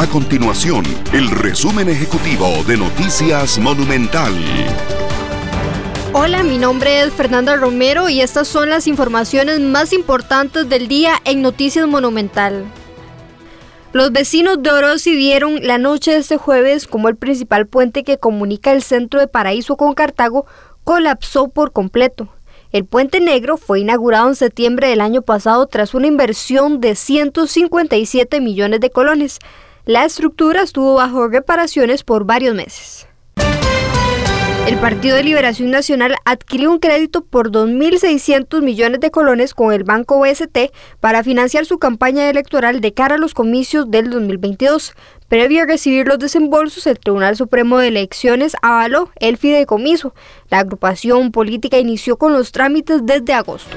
A continuación, el resumen ejecutivo de Noticias Monumental. Hola, mi nombre es Fernanda Romero y estas son las informaciones más importantes del día en Noticias Monumental. Los vecinos de Orosi vieron la noche de este jueves como el principal puente que comunica el centro de Paraíso con Cartago colapsó por completo. El puente negro fue inaugurado en septiembre del año pasado tras una inversión de 157 millones de colones. La estructura estuvo bajo reparaciones por varios meses. El Partido de Liberación Nacional adquirió un crédito por 2.600 millones de colones con el Banco OST para financiar su campaña electoral de cara a los comicios del 2022. Previo a recibir los desembolsos, el Tribunal Supremo de Elecciones avaló el fideicomiso. La agrupación política inició con los trámites desde agosto.